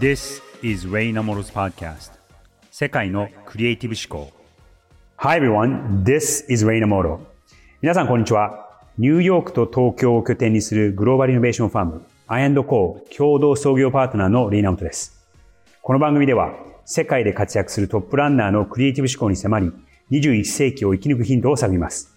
This is Rei Inamoto's podcast. 世界のクリエイティブ思考。Hi everyone, this is Rei Inamoto 皆さんこんにちは。ニューヨークと東京を拠点にするグローバルイノベーションファーム I&Co 共同創業パートナーのレイ・イナモトです。この番組では世界で活躍するトップランナーのクリエイティブ思考に迫り21世紀を生き抜くヒントを探ります。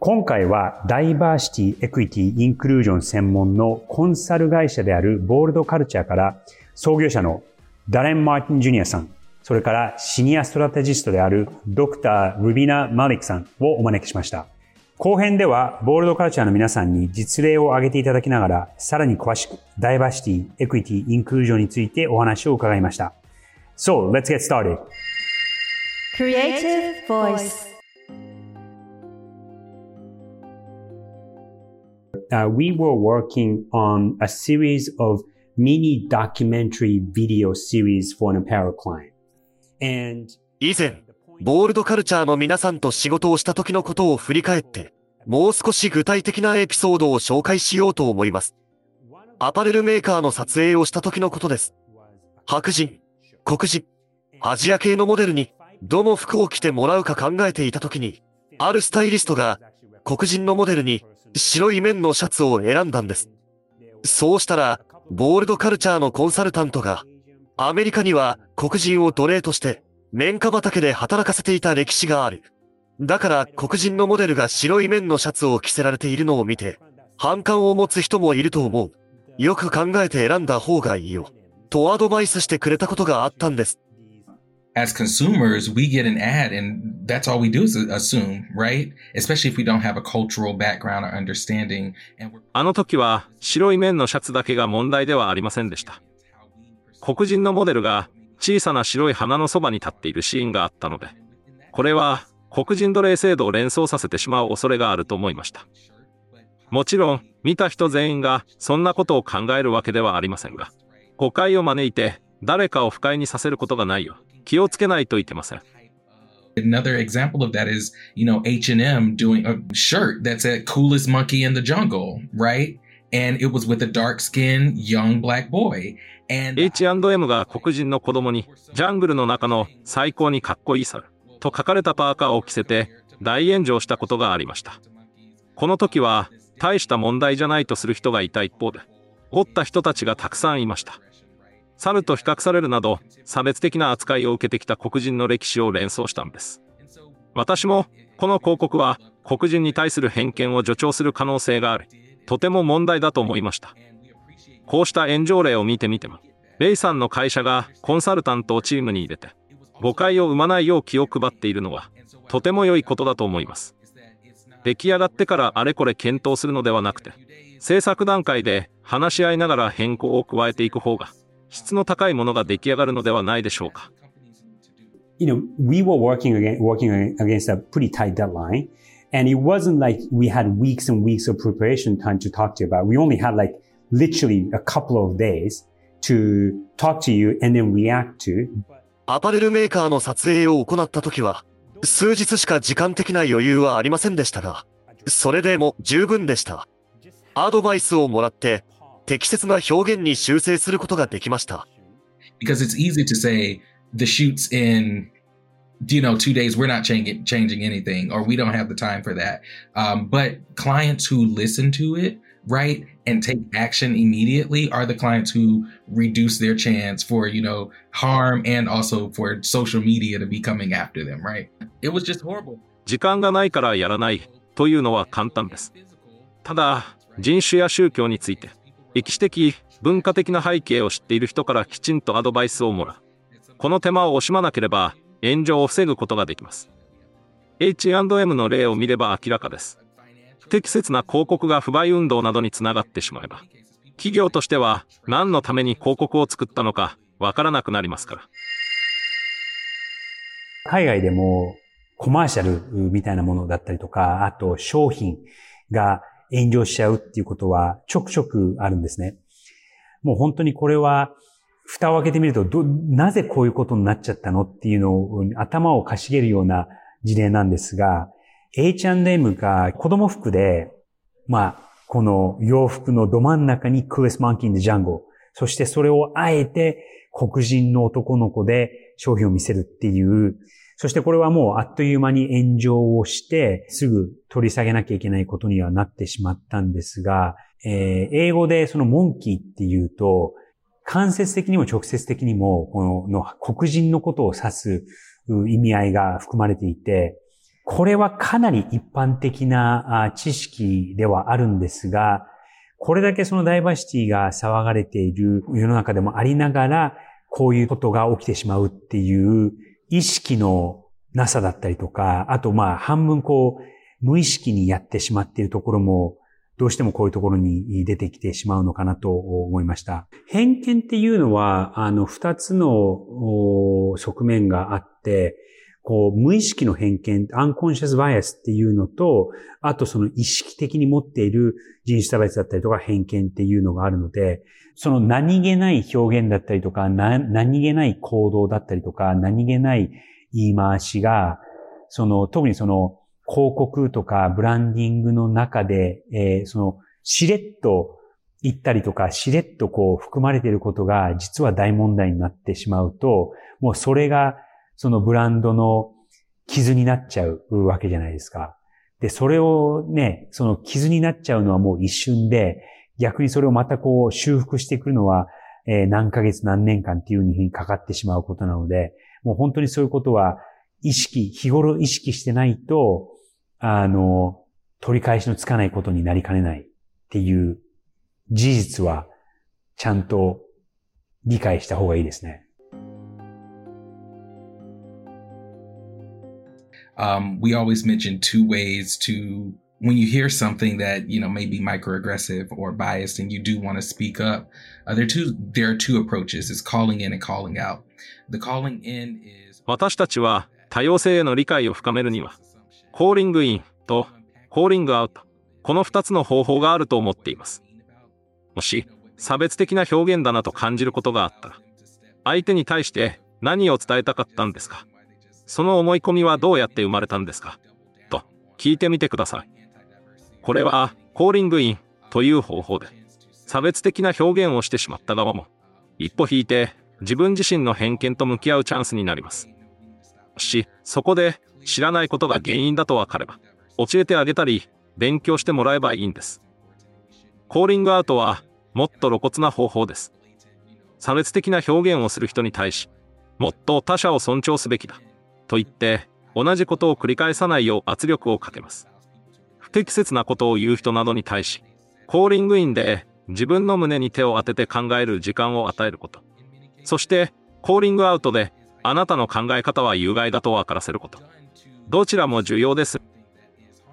今回はダイバーシティ、エクイティ、インクルージョン専門のコンサル会社であるボールドカルチャーから創業者のダレン・マーティン・ジュニアさん、それからシニアストラテジストであるドクター・ルビナ・マリックさんをお招きしました。後編ではボールドカルチャーの皆さんに実例を挙げていただきながらさらに詳しくダイバーシティ、エクイティ、インクルージョンについてお話を伺いました。So, let's get started. Creative Voice uh, we were working on a series of mini documentary video series for an apparel client. And 以前、ボールドカルチャーの皆さんと仕事をした時のことを振り返って、もう少し具体的なエピソードを紹介しようと思います。アパレルメーカーの撮影をした時のことです。白人、黒人、アジア系のモデルにどの服を着てもらうか考えていた時に、あるスタイリストが黒人のモデルに白い面のシャツを選んだんです。そうしたら、ボールドカルチャーのコンサルタントが、アメリカには黒人を奴隷として、綿花畑で働かせていた歴史がある。だから黒人のモデルが白い面のシャツを着せられているのを見て、反感を持つ人もいると思う。よく考えて選んだ方がいいよ。とアドバイスしてくれたことがあったんです。As consumers, we get an ad and that's all we do is assume, right? Especially if we don't have a cultural background or understanding. あの時は白い面のシャツだけが問題ではありませんでした。黒人のモデルが小さな白い花のそばに立っているシーンがあったので、これは黒人奴隷制度を連想させてしまう恐れがあると思いました。もちろん、見た人全員がそんなことを考えるわけではありませんが、誤解を招いて誰かを不快にさせることがないよ。気をつけないといけません。Another example of that is, you know, H&M doing a shirt that said coolest monkey in the jungle, right? And it was with a dark skinned young black boy. H&M が黒人の子供に、ジャングルの中の最高にかっこいい猿と書かれたパーカーを着せて大炎上したことがありました。この時は大した問題じゃないとする人がいた一方で、怒った人たちがたくさんいました。猿と比較されるなど差別的な扱いを受けてきた黒人の歴史を連想したんです。私もこの広告は黒人に対する偏見を助長する可能性があり、とても問題だと思いました。こうした炎上例を見てみても、レイさんの会社がコンサルタントをチームに入れて、誤解を生まないよう気を配っているのは、とても良いことだと思います。出来上がってからあれこれ検討するのではなくて、制作段階で話し合いながら変更を加えていく方が質の高いものが出来上がるのではないでしょうか。You know, we were working against, working against a pretty tight deadline. And it wasn't like we had weeks and weeks of preparation time to talk to you about. We only had like literally a couple of days to talk to you and then react to. アパレルメーカーの撮影を行った時は、数日しか時間的な余裕はありませんでしたが、それでも十分でした。アドバイスをもらって、適切な表現に修正することができました。Because it's easy to say the shoots in you know, two days, we're not changing, changing anything, or we don't have the time for that. Um, but clients who listen to it, right, and take action immediately are the clients who reduce their chance for, you know, harm and also for social media to be coming after them, right? It was just horrible. 時間がないからやらないというのは簡単です。ただ、人種や宗教について歴史的、文化的な背景を知っている人からきちんとアドバイスをもらう。この手間を惜しまなければ、炎上を防ぐことができます。H&M の例を見れば明らかです。不適切な広告が不買運動などにつながってしまえば、企業としては何のために広告を作ったのかわからなくなりますから。海外でもコマーシャルみたいなものだったりとか、あと商品が炎上しちゃうっていうことはちょくちょくあるんですね。もう本当にこれは、蓋を開けてみると、ど、なぜこういうことになっちゃったのっていうのを頭をかしげるような事例なんですが、H&M が子供服で、まあ、この洋服のど真ん中にクレスマンキンでジャンゴそしてそれをあえて黒人の男の子で商品を見せるっていう、そしてこれはもうあっという間に炎上をして、すぐ取り下げなきゃいけないことにはなってしまったんですが、えー、英語でそのモンキーっていうと、間接的にも直接的にも、このの黒人のことを指す意味合いが含まれていて、これはかなり一般的な知識ではあるんですが、これだけそのダイバーシティが騒がれている世の中でもありながら、こういうことが起きてしまうっていう意識のなさだったりとか、あとまあ半分こう無意識にやってしまっているところもどうしてもこういうところに出てきてしまうのかなと思いました。偏見っていうのは、あの、二つの側面があって、こう、無意識の偏見、アンコンシャスバイアスっていうのと、あとその意識的に持っている人種差別だったりとか偏見っていうのがあるので、その何気ない表現だったりとか、何気ない行動だったりとか、何気ない言い回しが、その、特にその、広告とかブランディングの中で、えー、その、しれっと言ったりとか、しれっとこう含まれていることが実は大問題になってしまうと、もうそれがそのブランドの傷になっちゃうわけじゃないですか。で、それをね、その傷になっちゃうのはもう一瞬で、逆にそれをまたこう修復してくるのは、えー、何ヶ月何年間っていうふうにかかってしまうことなので、もう本当にそういうことは意識、日頃意識してないと、あの、取り返しのつかないことになりかねないっていう事実はちゃんと理解した方がいいですね。Um, we always mention two ways to when you hear something that you know may be microaggressive or biased and you do want to speak up uh, there are two there are two approaches it's calling in and calling out the calling in is 私たちは多様性への理解を深めるにはコーリングインとコーリングアウトこの2つの方法があると思っていますもし差別的な表現だなと感じることがあったら相手に対して何を伝えたかったんですかその思い込みはどうやって生まれたんですか？と聞いてみてください。これはコーリングインという方法で差別的な表現をしてしまった側も一歩引いて自分自身の偏見と向き合うチャンスになります。し、そこで知らないことが原因だとわかれば教えてあげたり勉強してもらえばいいんです。コーリングアウトはもっと露骨な方法です。差別的な表現をする人に対し、もっと他者を尊重すべきだ。と言って同じことを繰り返さないよう圧力をかけます。不適切なことを言う人などに対し、コーリングインで自分の胸に手を当てて考える時間を与えること。そして、コーリングアウトであなたの考え方は有害だと分からせること。どちらも重要です。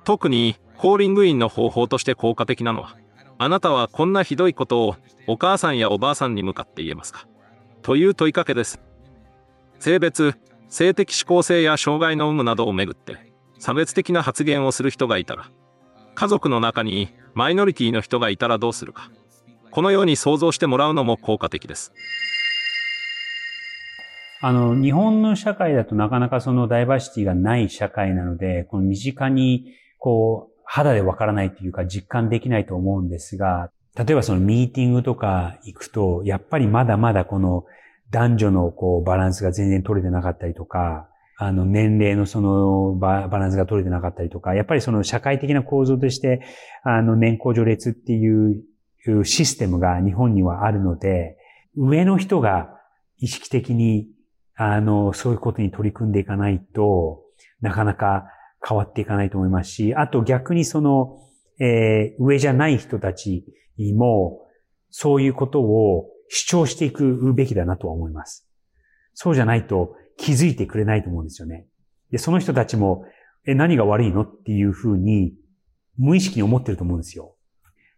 特に、コーリングインの方法として効果的なのは、あなたはこんなひどいことをお母さんやおばあさんに向かって言えますかという問いかけです。性別、性的指向性や障害の有無などをめぐって差別的な発言をする人がいたら、家族の中にマイノリティの人がいたらどうするか。このように想像してもらうのも効果的です。あの、日本の社会だとなかなかそのダイバーシティがない社会なので、この身近に、こう、肌でわからないというか実感できないと思うんですが、例えばそのミーティングとか行くと、やっぱりまだまだこの男女のこうバランスが全然取れてなかったりとか、あの年齢のそのバランスが取れてなかったりとか、やっぱりその社会的な構造として、あの年功序列っていうシステムが日本にはあるので、上の人が意識的に、あの、そういうことに取り組んでいかないとなかなか変わっていかないと思いますし、あと逆にその、えー、上じゃない人たちも、そういうことを主張していくべきだなとは思います。そうじゃないと気づいてくれないと思うんですよね。で、その人たちも、え、何が悪いのっていうふうに無意識に思ってると思うんですよ。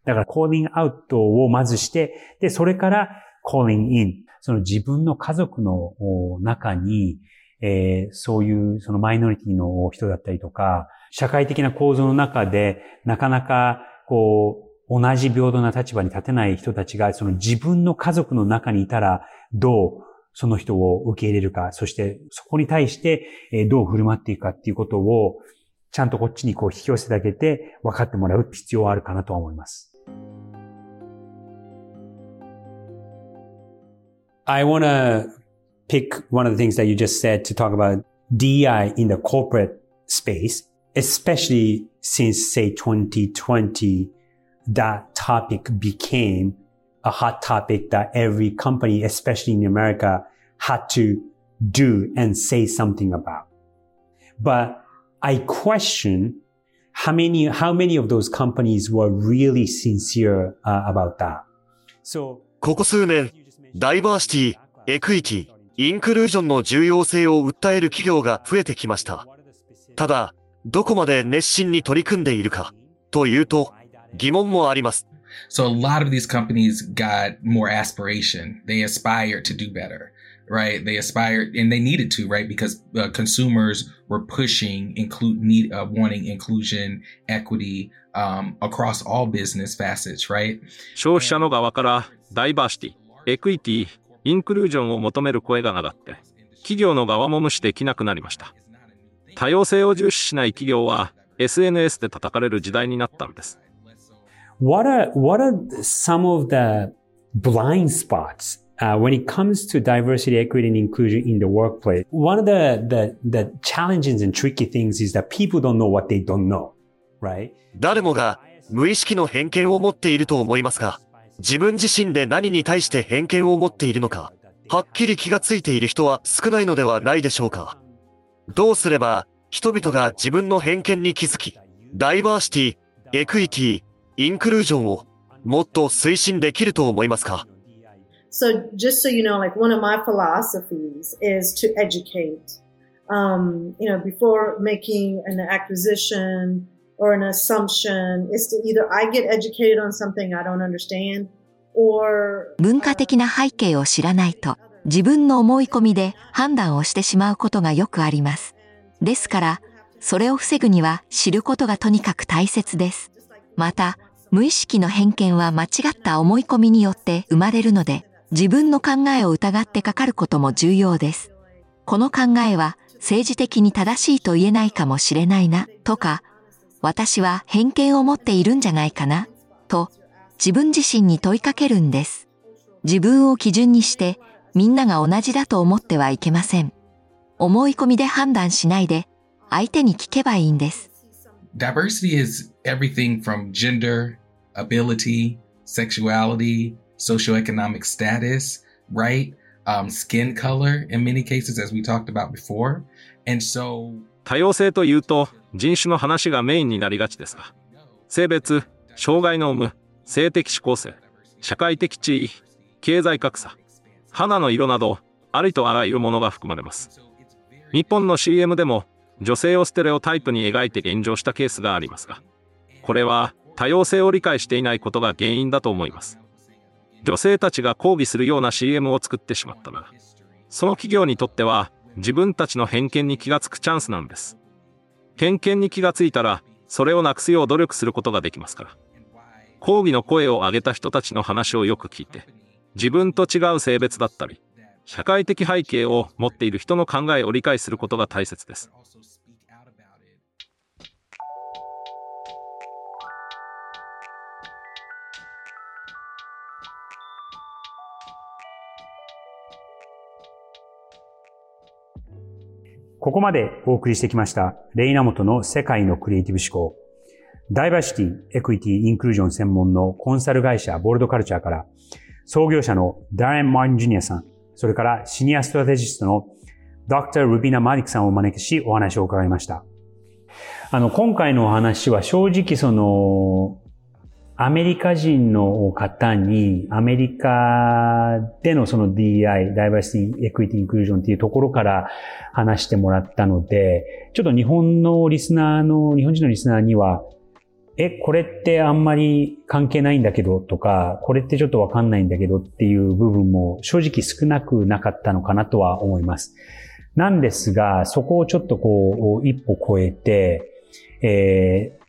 だから、コーリングアウトをまずして、で、それから、コーリングイン。その自分の家族の中に、えー、そういうそのマイノリティの人だったりとか、社会的な構造の中で、なかなか、こう、同じ平等な立場に立てない人たちが、その自分の家族の中にいたら、どうその人を受け入れるか、そしてそこに対してどう振る舞っていくかっていうことを、ちゃんとこっちにこう引き寄せてあげて分かってもらう必要はあるかなと思います。I want to pick one of the things that you just said to talk about DI in the corporate space, especially since say 2020, that topic became a hot topic that every company, especially in America, had to do and say something about. But I question how many, how many of those companies were really sincere uh, about that. So, ここ数年、ダイバーシティ、エクイティ、インクルージョンの重要性を訴える企業が増えてきました。ただ、どこまで熱心に取り組んでいるか、というと、疑問もあります。So a lot of these companies got more aspiration. They aspired to do better. right? They aspired and they needed to, right? Because uh, consumers were pushing include need uh, wanting inclusion, equity um, across all business facets, right? 消費者の側からダイバーシティ、エクイティ、インクルージョンを求める声が上がって、企業の側も無視できなくなりました。多様性を重視しない企業は SNS で叩かれる時代になったんです。What are, what are some of the blind spots uh, when it comes to diversity, equity, and inclusion in the workplace, one of the, the, the challenges and tricky things is that people don't know what they don't know, right? 誰もが無意識の偏見を持っていると思いますが、自分自身で何に対して偏見を持っているのか、はっきり気がついている人は少ないのではないでしょうか。どうすれば人々が自分の偏見に気づき、ダイバーシティ、エクイティ、インクルージョンをもっと推進できると思いますか So just so you know, like one of my philosophies is to educate. Um, you know, before making an acquisition or an assumption is to either I get educated on something I don't understand or 文化的な背景を知らないと自分の思い込みで判断をしてしまうことがよくあります。ですから、それを防ぐには知ることがとにかく大切です。また、無意識の偏見は間違った思い込みによって生まれるので、自分の考えを疑ってかかることも重要です。この考えは政治的に正しいと言えないかもしれないな、とか、私は偏見を持っているんじゃないかな、と自分自身に問いかけるんです。自分を基準にしてみんなが同じだと思ってはいけません。思い込みで判断しないで相手に聞けばいいんです。Diversity is everything from gender, ability, sexuality, socioeconomic status, right? Um, skin color in many cases, as we talked about before. And so, 多様性というと人種の話がメインになりがちですが、性別、障害の有無、性的指向性、社会的地位、経済格差、肌の色など、ありとあらゆるものが含まれます。日本の CM でも女性をステレオタイプに描いて炎上したケースがありますが、これは多様性を理解していないことが原因だと思います。女性たちが抗議するような CM を作ってしまったら、その企業にとっては自分たちの偏見に気がつくチャンスなんです。偏見に気がついたら、それをなくすよう努力することができますから。抗議の声を上げた人たちの話をよく聞いて、自分と違う性別だったり、社会的背景を持っている人の考えを理解することが大切です。ここまでお送りしてきました、レイ・イナモトの世界のクリエイティブ思考。ダイバーシティ、エクイティ、インクルージョン専門のコンサル会社ボールドカルチャーから、創業者のダレン・マーン・ジュニアさん、それからシニアストラテジストのドクター・ルビナ・マディクさんをお招きしお話を伺いました。あの、今回のお話は正直その、アメリカ人の方に、アメリカでのその DI、ダイバーシティ、エクイティ、インクルージョンっていうところから話してもらったので、ちょっと日本のリスナーの、日本人のリスナーには、え、これってあんまり関係ないんだけどとか、これってちょっとわかんないんだけどっていう部分も正直少なくなかったのかなとは思います。なんですが、そこをちょっとこう、一歩超えて、えー、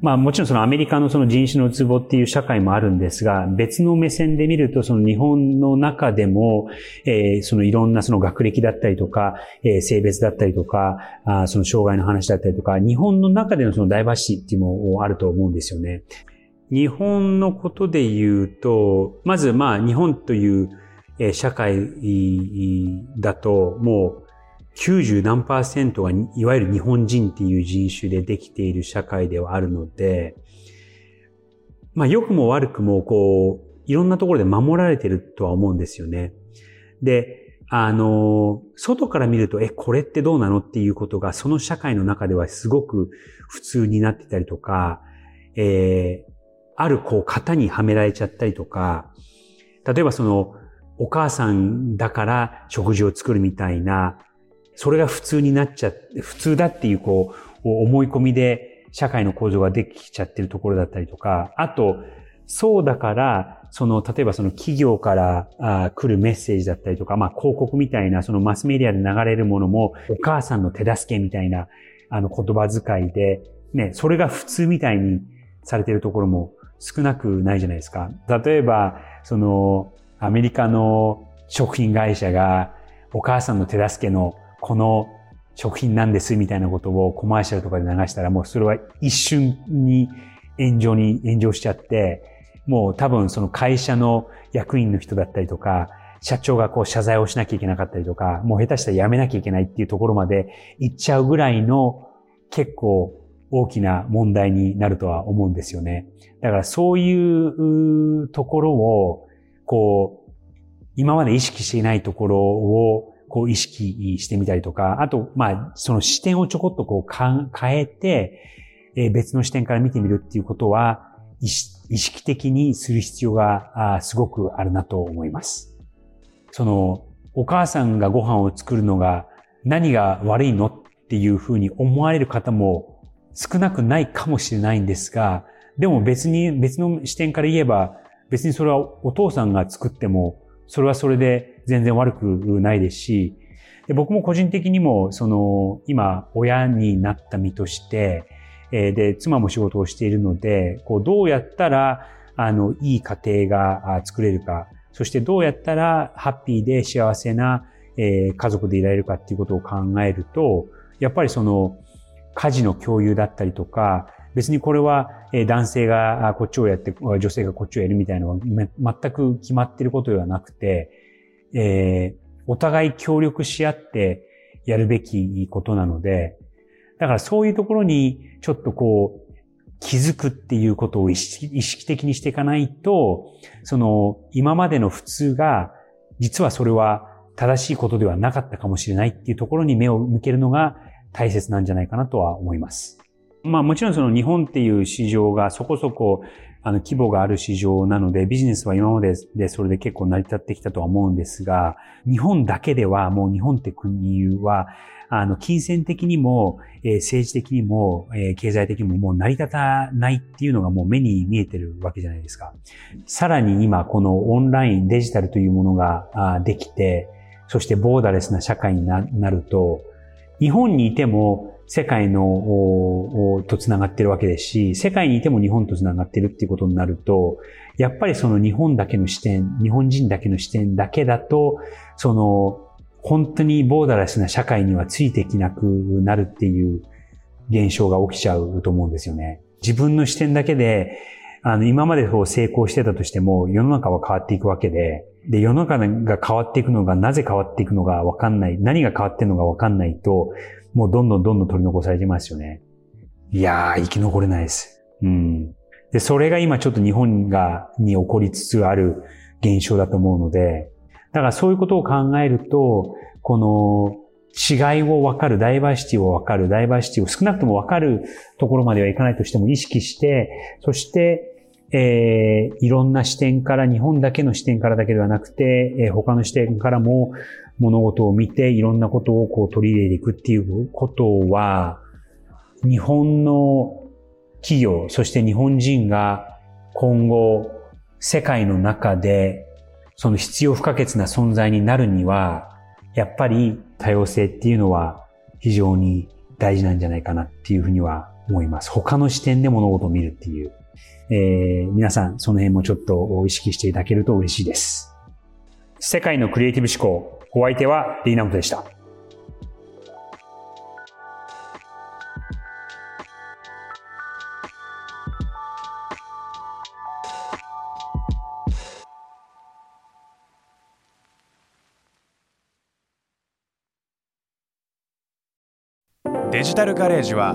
まあもちろんそのアメリカのその人種のツボっていう社会もあるんですが、別の目線で見るとその日本の中でも、えー、そのいろんなその学歴だったりとか、えー、性別だったりとか、あその障害の話だったりとか、日本の中でのそのダイバーシティっていうのもあると思うんですよね。日本のことで言うと、まずまあ日本という社会だともう90何パーセントがいわゆる日本人っていう人種でできている社会ではあるので、まあ良くも悪くもこう、いろんなところで守られてるとは思うんですよね。で、あの、外から見ると、え、これってどうなのっていうことが、その社会の中ではすごく普通になってたりとか、えー、あるこう型にはめられちゃったりとか、例えばその、お母さんだから食事を作るみたいな、それが普通になっちゃって、普通だっていうこう、思い込みで社会の構造ができちゃってるところだったりとか、あと、そうだから、その、例えばその企業からあ来るメッセージだったりとか、まあ広告みたいな、そのマスメディアで流れるものも、お母さんの手助けみたいな、あの言葉遣いで、ね、それが普通みたいにされてるところも少なくないじゃないですか。例えば、その、アメリカの食品会社が、お母さんの手助けのこの食品なんですみたいなことをコマーシャルとかで流したらもうそれは一瞬に炎上に炎上しちゃって、もう多分その会社の役員の人だったりとか、社長がこう謝罪をしなきゃいけなかったりとか、もう下手したら辞めなきゃいけないっていうところまで行っちゃうぐらいの結構大きな問題になるとは思うんですよね。だからそういうところを、こう、今まで意識していないところをこう意識してみたりとか、あと、まあ、その視点をちょこっとこうか変えて、え別の視点から見てみるっていうことは、意識的にする必要があすごくあるなと思います。その、お母さんがご飯を作るのが何が悪いのっていうふうに思われる方も少なくないかもしれないんですが、でも別に、別の視点から言えば、別にそれはお父さんが作っても、それはそれで全然悪くないですし、で僕も個人的にも、その、今、親になった身として、えーで、妻も仕事をしているので、こう、どうやったら、あの、いい家庭が作れるか、そしてどうやったらハッピーで幸せな、えー家族でいられるかっていうことを考えると、やっぱりその、家事の共有だったりとか、別にこれは男性がこっちをやって、女性がこっちをやるみたいなのは全く決まってることではなくて、えーお互い協力し合ってやるべきことなので、だからそういうところにちょっとこう気づくっていうことを意識的にしていかないと、その今までの普通が実はそれは正しいことではなかったかもしれないっていうところに目を向けるのが大切なんじゃないかなとは思います。まあもちろんその日本っていう市場がそこそこあの規模がある市場なのでビジネスは今まででそれで結構成り立ってきたとは思うんですが、日本だけではもう日本って国はあの金銭的にも、えー政治的にも、えー経済的にももう成り立たないっていうのがもう目に見えてるわけじゃないですか。さらに今このオンラインデジタルというものができて、そしてボーダレスな社会になると、日本にいても世界のおおと繋がってるわけですし、世界にいても日本と繋がってるっていうことになると、やっぱりその日本だけの視点、日本人だけの視点だけだと、その本当にボーダレスな社会にはついていけなくなるっていう現象が起きちゃうと思うんですよね。自分の視点だけで、あの、今までこう成功してたとしても、世の中は変わっていくわけで、で、世の中が変わっていくのが、なぜ変わっていくのかわかんない、何が変わっているのかわかんないと、もうどんどんどんどん取り残されてますよね。いやー、生き残れないです。うん。で、それが今ちょっと日本が、に起こりつつある現象だと思うので、だからそういうことを考えると、この違いを分かる、ダイバーシティを分かる、ダイバーシティを少なくとも分かるところまではいかないとしても意識して、そして、えーいろんな視点から、日本だけの視点からだけではなくて、えー他の視点からも物事を見て、いろんなことをこう取り入れていくっていうことは、日本の企業、そして日本人が今後、世界の中で、その必要不可欠な存在になるには、やっぱり多様性っていうのは非常に大事なんじゃないかなっていうふうには思います。他の視点で物事を見るっていう。えー、皆さんその辺もちょっと意識していただけると嬉しいです。世界のクリエイティブ思考、お相手はリーナムでした。デジタルガレージは